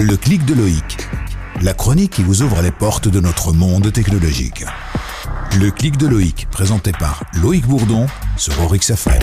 Le clic de Loïc. La chronique qui vous ouvre les portes de notre monde technologique. Le clic de Loïc, présenté par Loïc Bourdon sur Orix FM.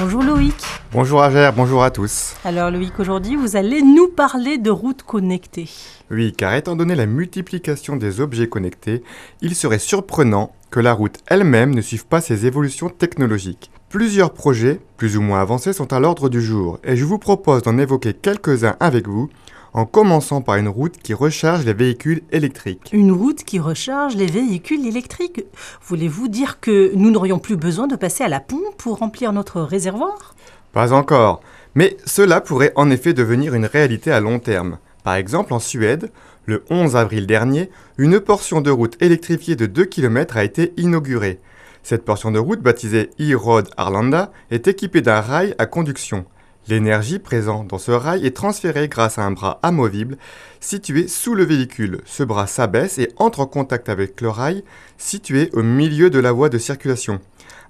Bonjour Loïc. Bonjour Agère, bonjour à tous. Alors Loïc, aujourd'hui vous allez nous parler de routes connectées. Oui, car étant donné la multiplication des objets connectés, il serait surprenant que la route elle-même ne suive pas ces évolutions technologiques. Plusieurs projets, plus ou moins avancés, sont à l'ordre du jour, et je vous propose d'en évoquer quelques-uns avec vous, en commençant par une route qui recharge les véhicules électriques. Une route qui recharge les véhicules électriques Voulez-vous dire que nous n'aurions plus besoin de passer à la pompe pour remplir notre réservoir? Pas encore, mais cela pourrait en effet devenir une réalité à long terme. Par exemple, en Suède, le 11 avril dernier, une portion de route électrifiée de 2 km a été inaugurée. Cette portion de route, baptisée E-Road Arlanda, est équipée d'un rail à conduction. L'énergie présente dans ce rail est transférée grâce à un bras amovible situé sous le véhicule. Ce bras s'abaisse et entre en contact avec le rail situé au milieu de la voie de circulation.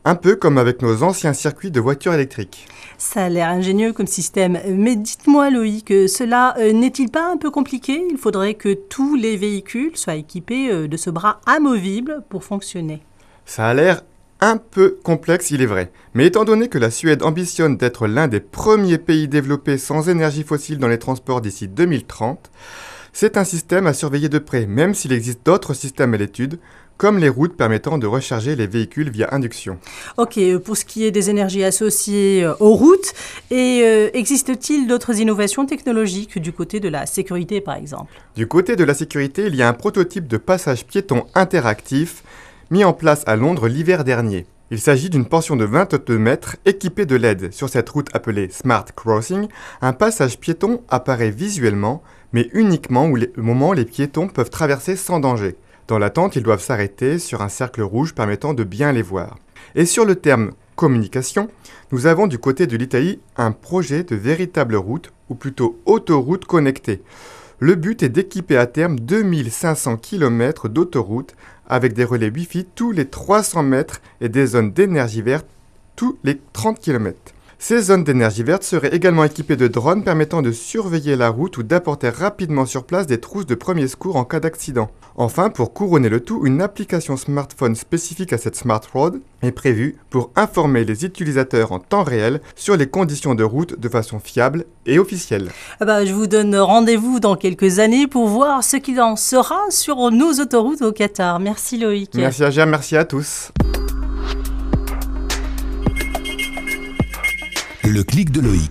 Un peu comme avec nos anciens circuits de voitures électriques. Ça a l'air ingénieux comme système. Mais dites-moi Loïc, cela euh, n'est-il pas un peu compliqué? Il faudrait que tous les véhicules soient équipés euh, de ce bras amovible pour fonctionner. Ça a l'air un peu complexe, il est vrai. Mais étant donné que la Suède ambitionne d'être l'un des premiers pays développés sans énergie fossile dans les transports d'ici 2030, c'est un système à surveiller de près, même s'il existe d'autres systèmes à l'étude, comme les routes permettant de recharger les véhicules via induction. Ok, pour ce qui est des énergies associées euh, aux routes, et euh, existe-t-il d'autres innovations technologiques du côté de la sécurité par exemple? Du côté de la sécurité, il y a un prototype de passage piéton interactif mis en place à Londres l'hiver dernier. Il s'agit d'une portion de 22 mètres équipée de LED. Sur cette route appelée Smart Crossing, un passage piéton apparaît visuellement, mais uniquement au moment où les piétons peuvent traverser sans danger. Dans l'attente, ils doivent s'arrêter sur un cercle rouge permettant de bien les voir. Et sur le terme communication, nous avons du côté de l'Italie un projet de véritable route, ou plutôt autoroute connectée. Le but est d'équiper à terme 2500 km d'autoroute avec des relais Wi-Fi tous les 300 mètres et des zones d'énergie verte tous les 30 km. Ces zones d'énergie verte seraient également équipées de drones permettant de surveiller la route ou d'apporter rapidement sur place des trousses de premier secours en cas d'accident. Enfin, pour couronner le tout, une application smartphone spécifique à cette Smart Road est prévue pour informer les utilisateurs en temps réel sur les conditions de route de façon fiable et officielle. Ah bah, je vous donne rendez-vous dans quelques années pour voir ce qu'il en sera sur nos autoroutes au Qatar. Merci Loïc. Merci à merci à tous. Le clic de Loïc